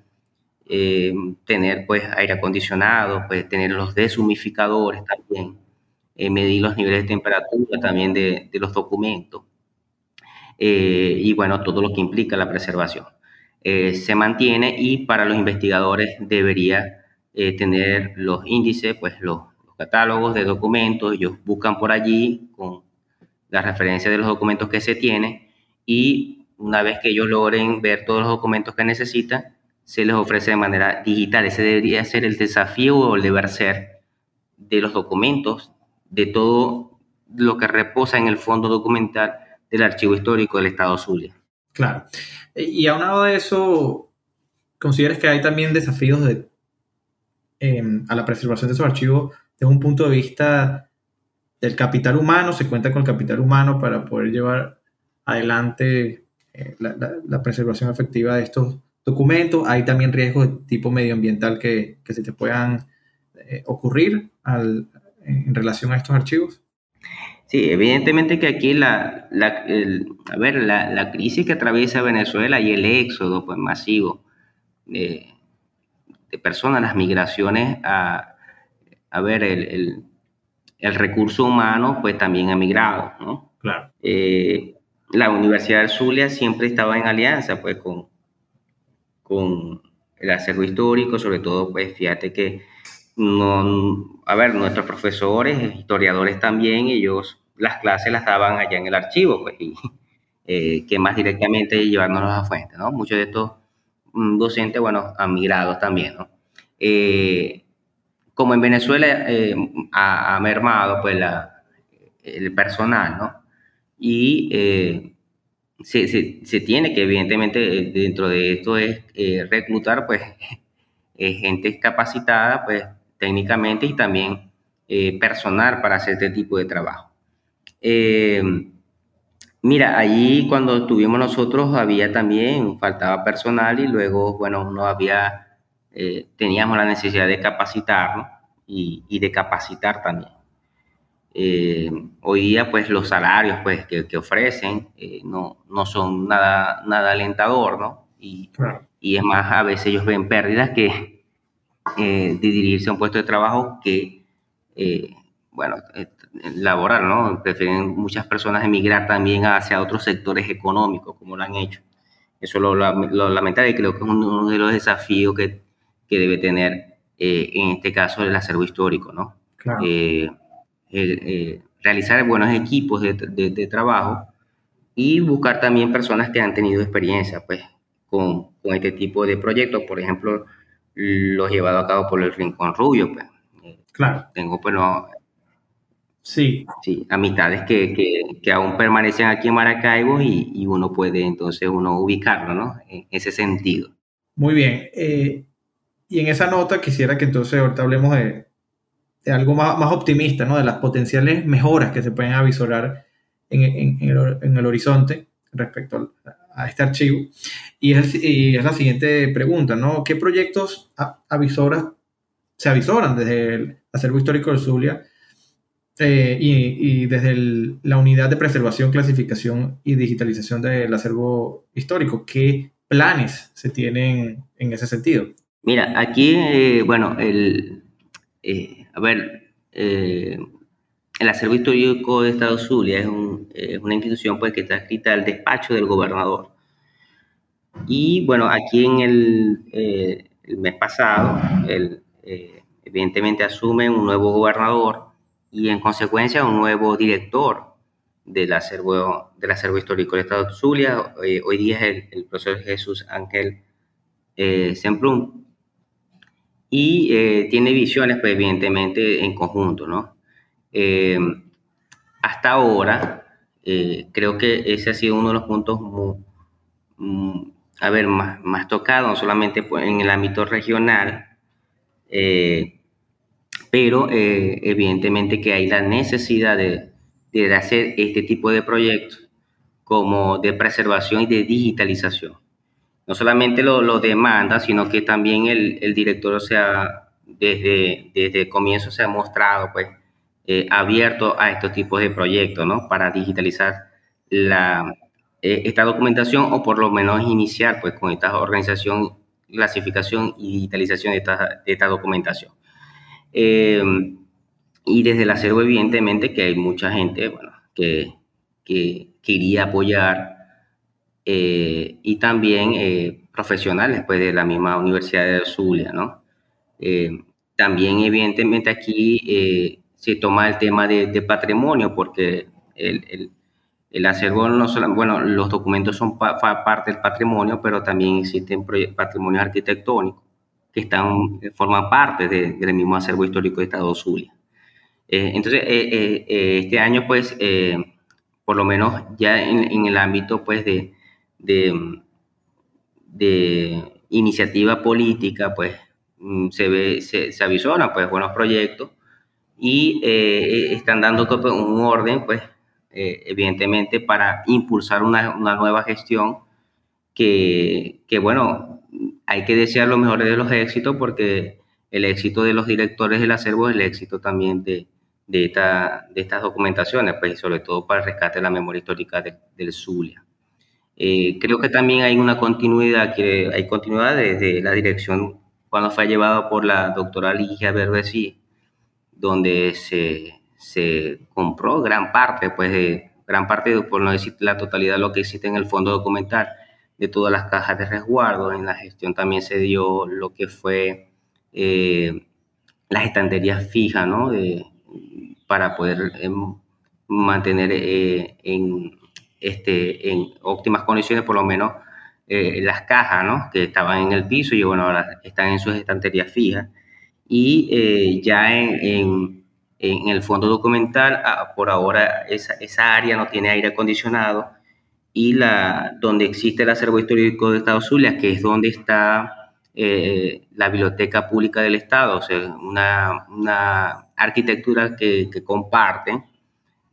eh, tener pues aire acondicionado, pues tener los deshumificadores también, eh, medir los niveles de temperatura también de los documentos, eh, y bueno, todo lo que implica la preservación. Eh, se mantiene y para los investigadores debería eh, tener los índices, pues los, catálogos de documentos, ellos buscan por allí con la referencia de los documentos que se tienen y una vez que ellos logren ver todos los documentos que necesitan, se les ofrece de manera digital. Ese debería ser el desafío o el deber ser de los documentos, de todo lo que reposa en el fondo documental del archivo histórico del Estado Zulia. Claro. Y aunado de eso, ¿consideras que hay también desafíos de, eh, a la preservación de esos archivos desde un punto de vista del capital humano? ¿Se cuenta con el capital humano para poder llevar adelante eh, la, preservación efectiva de estos documentos? Hay también riesgos de tipo medioambiental que, que se te puedan eh, ocurrir al, en relación a estos archivos. Sí, evidentemente que aquí la, la, el, a ver, la, la, crisis que atraviesa Venezuela y el éxodo pues, masivo de, de personas, las migraciones a, a ver, el, el, el, recurso humano pues también ha migrado, ¿no? Claro. Eh, la Universidad de Zulia siempre estaba en alianza pues con, con el acervo histórico, sobre todo pues fíjate que no, a ver, nuestros profesores, historiadores también, ellos las clases las daban allá en el archivo, pues, y eh, que más directamente llevarnos a fuente, ¿no? Muchos de estos mm, docentes, bueno, han migrado también, ¿no? Eh, como en Venezuela eh, ha, ha, mermado, pues, la, el personal, ¿no? Y eh, se, se, se, tiene que, evidentemente, dentro de esto es reclutar, pues, gente capacitada, pues, técnicamente y también personal para hacer este tipo de trabajo. Eh, mira, allí cuando estuvimos nosotros había también, faltaba personal y luego, bueno, no había, eh, teníamos la necesidad de capacitarnos y, y de capacitar también. Eh, hoy día, pues los salarios pues, que, que ofrecen no, no son nada, nada alentador, ¿no? Y, claro. y es más, a veces ellos ven pérdidas que de dirigirse a un puesto de trabajo que, bueno, laboral, ¿no? Prefieren muchas personas emigrar también hacia otros sectores económicos, como lo han hecho. Eso lo, lo, lo lamentable y creo que es uno de los desafíos que, que debe tener, eh, en este caso, el acervo histórico, ¿no? Claro. Eh, eh, realizar buenos equipos de, de, de, trabajo y buscar también personas que han tenido experiencia, pues, con, con este tipo de proyectos. Por ejemplo, los llevado a cabo por el Rincón Rubio, pues. Claro. Tengo, pues, no, Sí. Sí, amistades que, que, que, aún permanecen aquí en Maracaibo y, y, uno puede entonces uno ubicarlo, ¿no? En ese sentido. Muy bien. Eh, y en esa nota quisiera que entonces ahorita hablemos de, de algo más, más, optimista, ¿no? De las potenciales mejoras que se pueden avisorar en, en, en, el, en el, horizonte respecto a este archivo. Y es, y es, la siguiente pregunta, ¿no? ¿Qué proyectos avisoras se avisoran desde el acervo histórico del Zulia eh, y, desde la unidad de preservación, clasificación y digitalización del acervo histórico? ¿Qué planes se tienen en ese sentido? Mira, aquí, eh, bueno, el, eh, a ver, el acervo histórico de Estado Zulia es, una institución pues, que está escrita al despacho del gobernador. Y bueno, aquí en el, mes pasado, eh, evidentemente asume un nuevo gobernador y en consecuencia un nuevo director del acervo, del acervo histórico del Estado Zulia. Hoy, hoy día es el, profesor Jesús Ángel eh, Semplum. Y eh, tiene visiones, pues evidentemente, en conjunto, ¿no? Eh, hasta ahora, eh, creo que ese ha sido uno de los puntos a ver, más, más tocados, no solamente pues, en el ámbito regional, eh, pero evidentemente que hay la necesidad de, de, hacer este tipo de proyectos como de preservación y de digitalización. No solamente lo, lo demanda, sino que también el, el director, o sea, desde, desde el comienzo se ha mostrado, pues, eh, abierto a estos tipos de proyectos, ¿no? Para digitalizar la, eh, esta documentación o por lo menos iniciar pues con esta organización, clasificación y digitalización de esta, de esta documentación. Eh, y desde el acervo, evidentemente, que hay mucha gente bueno, que, que quería apoyar y también profesionales pues, de la misma Universidad de Zulia, ¿no? también, evidentemente, aquí se toma el tema de, patrimonio, porque el, el, acervo no solo, bueno, los documentos son parte del patrimonio, pero también existen patrimonios arquitectónicos que están, forman parte del mismo acervo histórico de Estado Zulia. Eh, entonces, eh, eh, este año, pues, por lo menos ya en, el ámbito, pues, de, de, de iniciativa política, pues, mm, se ve, se, se avisora, pues, buenos proyectos y eh, están dando un orden, pues, eh, evidentemente, para impulsar una, una nueva gestión que, que, bueno, hay que desear lo mejor de los éxitos porque el éxito de los directores del acervo es el éxito también de, de, esta, de estas documentaciones, pues, sobre todo para el rescate de la memoria histórica del Zulia. Eh, creo que también hay una continuidad, que hay continuidad desde la dirección cuando fue llevado por la doctora Ligia Verdesí, donde se, se compró gran parte, pues de, gran parte, por no decir la totalidad de lo que existe en el fondo documental, de todas las cajas de resguardo. En la gestión también se dio lo que fue eh, las estanterías fijas, ¿no? De, para poder em, mantener eh, en, este, en óptimas condiciones, por lo menos, eh, las cajas, ¿no? Que estaban en el piso y bueno, ahora están en sus estanterías fijas y eh, ya en, en, el fondo documental, ah, por ahora esa, esa, área no tiene aire acondicionado y la, donde existe el acervo histórico de Estado Zulia, que es donde está eh, la biblioteca pública del Estado, o sea, una, una arquitectura que, que comparten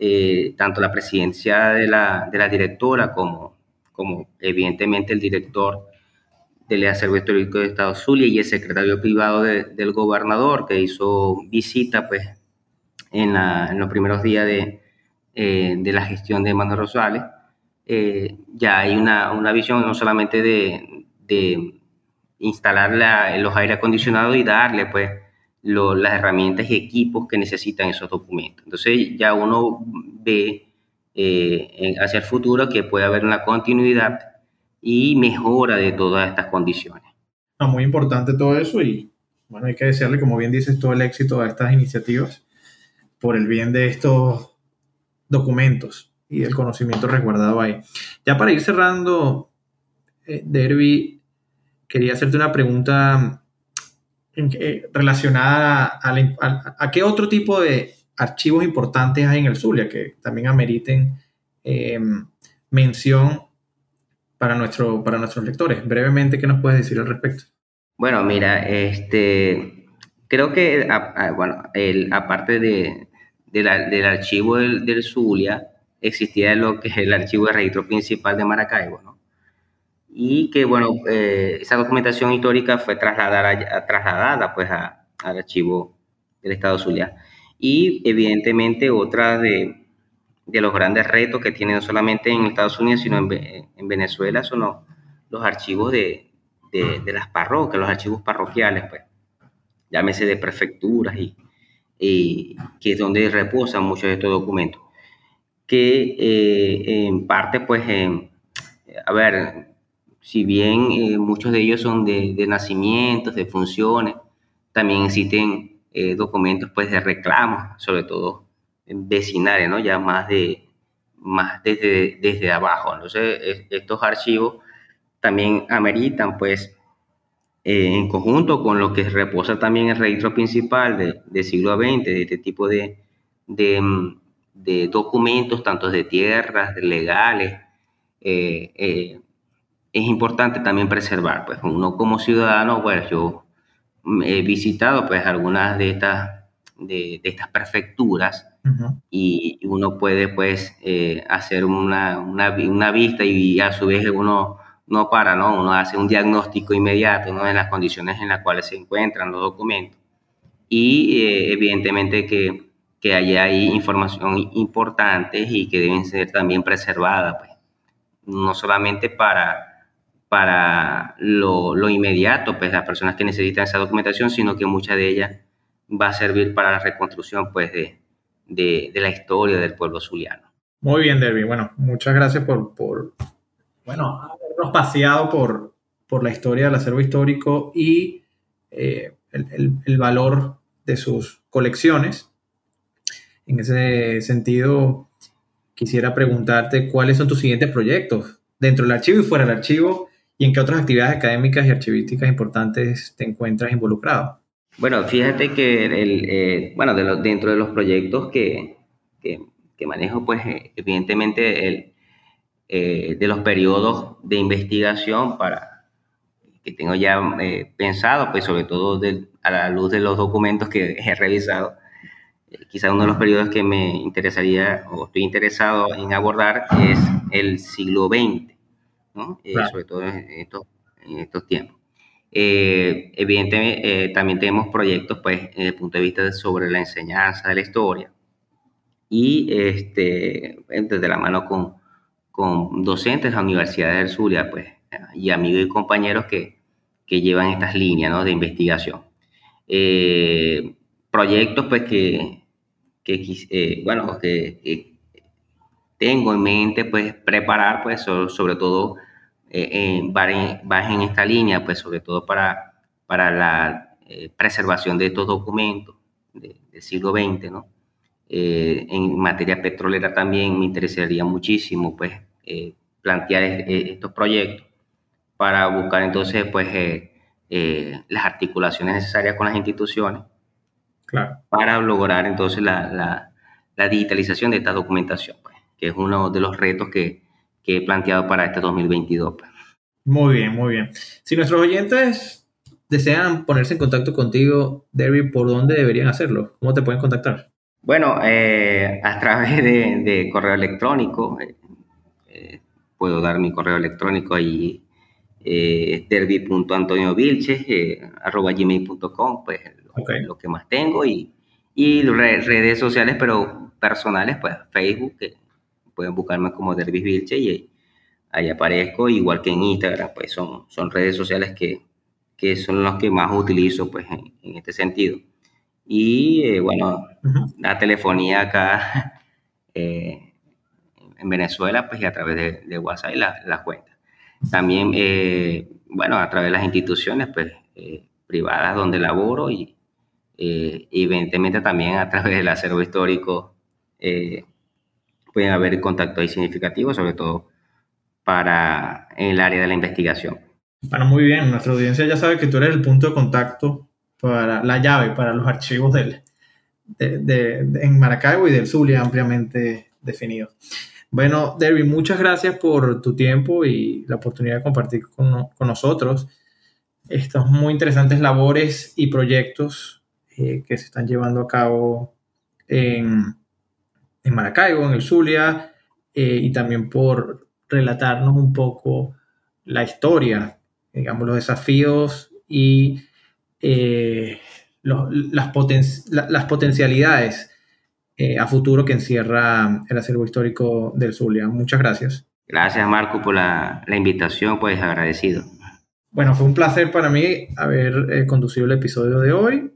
eh, tanto la presidencia de la, de la directora como, como evidentemente el director del acervo histórico de Estado Zulia y el secretario privado del gobernador que hizo visita pues en, los primeros días de, eh, de, la gestión de Manuel Rosales. Eh, ya hay una, una, visión no solamente de, de instalar los aire acondicionados y darle pues las herramientas y equipos que necesitan esos documentos. Entonces ya uno ve eh, hacia el futuro que puede haber una continuidad y mejora de todas estas condiciones. muy importante todo eso y bueno, hay que desearle, como bien dices, todo el éxito a estas iniciativas por el bien de estos documentos y el conocimiento resguardado ahí. Ya para ir cerrando, eh, Derby, quería hacerte una pregunta relacionada a, qué otro tipo de archivos importantes hay en el Zulia que también ameriten eh, mención para, nuestro, para nuestros lectores. Brevemente, ¿qué nos puedes decir al respecto? Bueno, mira, este, creo que, bueno, aparte de, del archivo del, Zulia, existía lo que es el archivo de registro principal de Maracaibo, ¿no? y que, bueno, eh, esa documentación histórica fue trasladada, trasladada pues, al archivo del Estado Zulia. Y evidentemente otra de, de, los grandes retos que tiene no solamente en Estados Unidos, sino en, en Venezuela son los, archivos de, de, las parroquias, los archivos parroquiales, pues, llámese de prefecturas y que es donde reposan muchos de estos documentos. Que eh, en parte, pues, a ver, si bien eh, muchos de ellos son de, nacimientos, de funciones, también existen eh, documentos pues de reclamos, sobre todo vecinales, ¿no? Ya más de más desde, desde abajo. Entonces, estos archivos también ameritan pues eh, en conjunto con lo que reposa también el registro principal del de siglo XX, de este tipo de, de, de documentos, tanto de tierras, de legales, eh, eh, es importante también preservar. Pues uno como ciudadano, pues yo he visitado pues algunas de estas, de, de estas prefecturas uh -huh. y uno puede pues eh, hacer una, una, una, vista y a su vez uno no para, ¿no? Uno hace un diagnóstico inmediato, ¿no? En las condiciones en las cuales se encuentran los documentos. Y eh, evidentemente que, que allá hay información importante y que deben ser también preservadas, pues. No solamente para para lo, lo, inmediato, pues las personas que necesitan esa documentación, sino que mucha de ella va a servir para la reconstrucción pues, de, de, la historia del pueblo zuliano. Muy bien, Derby. Bueno, muchas gracias por, por bueno, habernos paseado por, por la historia del acervo histórico y eh, el, el valor de sus colecciones. En ese sentido, quisiera preguntarte cuáles son tus siguientes proyectos dentro del archivo y fuera del archivo ¿Y en qué otras actividades académicas y archivísticas importantes te encuentras involucrado? Bueno, fíjate que el, eh, bueno, de lo, dentro de los proyectos que, que, que manejo, pues evidentemente el, eh, de los periodos de investigación para que tengo ya eh, pensado, pues sobre todo de, a la luz de los documentos que he revisado, eh, quizás uno de los periodos que me interesaría o estoy interesado en abordar es el siglo XX ¿no? Eh, claro. sobre todo en estos, en estos tiempos. Eh, evidentemente, eh, también tenemos proyectos, pues, desde el punto de vista de, sobre la enseñanza de la historia y este, desde la mano con, con docentes de la Universidad del Zulia, pues, y amigos y compañeros que, que llevan estas líneas ¿no? de investigación. Eh, proyectos, pues, que, que bueno, que, que tengo en mente pues preparar pues sobre, todo eh, eh, en, esta línea pues sobre todo para, para la eh, preservación de estos documentos de, del siglo XX, ¿no? Eh, en materia petrolera también me interesaría muchísimo pues eh, plantear estos proyectos para buscar entonces pues las articulaciones necesarias con las instituciones claro. para lograr entonces la, la, la digitalización de esta documentación. Pues que es uno de los retos que, que he planteado para este 2022. Pues. Muy bien, muy bien. Si nuestros oyentes desean ponerse en contacto contigo, Derby, ¿por dónde deberían hacerlo? ¿Cómo te pueden contactar? Bueno, eh, a través de, de correo electrónico. Eh, eh, puedo dar mi correo electrónico ahí, eh, derby.antoniovilches, eh, arroba gmail.com, pues okay. lo, que más tengo, y, y redes sociales, pero personales, pues Facebook, que pueden buscarme como Dervis Vilche y ahí aparezco, igual que en Instagram, pues son, son redes sociales que, que son los que más utilizo pues en, en este sentido. Y eh, bueno, uh -huh. la telefonía acá eh, en Venezuela, pues y a través de, de WhatsApp y las la cuentas. También, eh, bueno, a través de las instituciones pues eh, privadas donde laboro y eh, evidentemente también a través del acervo histórico pueden haber contactos significativos, sobre todo para el área de la investigación. Bueno, muy bien, nuestra audiencia ya sabe que tú eres el punto de contacto para la llave, para los archivos del, de, de, de, en Maracaibo y del Zulia ampliamente definidos. Bueno, Derby, muchas gracias por tu tiempo y la oportunidad de compartir con, con nosotros estos muy interesantes labores y proyectos eh, que se están llevando a cabo en, en Maracaibo, en el Zulia, eh, y también por relatarnos un poco la historia, digamos, los desafíos y eh, las, las, potencialidades a futuro que encierra el acervo histórico del Zulia. Muchas gracias. Gracias, Marco, por la, la invitación, pues agradecido. Bueno, fue un placer para mí haber eh, conducido el episodio de hoy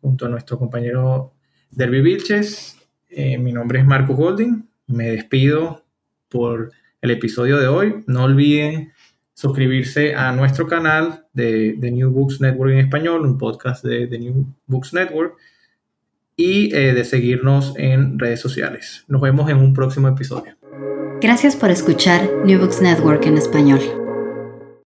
junto a nuestro compañero Derby Vilches. mi nombre es Marco Golding. Me despido por el episodio de hoy. No olviden suscribirse a nuestro canal de, The New Books Network en español, un podcast de The New Books Network, y eh, de seguirnos en redes sociales. Nos vemos en un próximo episodio. Gracias por escuchar New Books Network en español.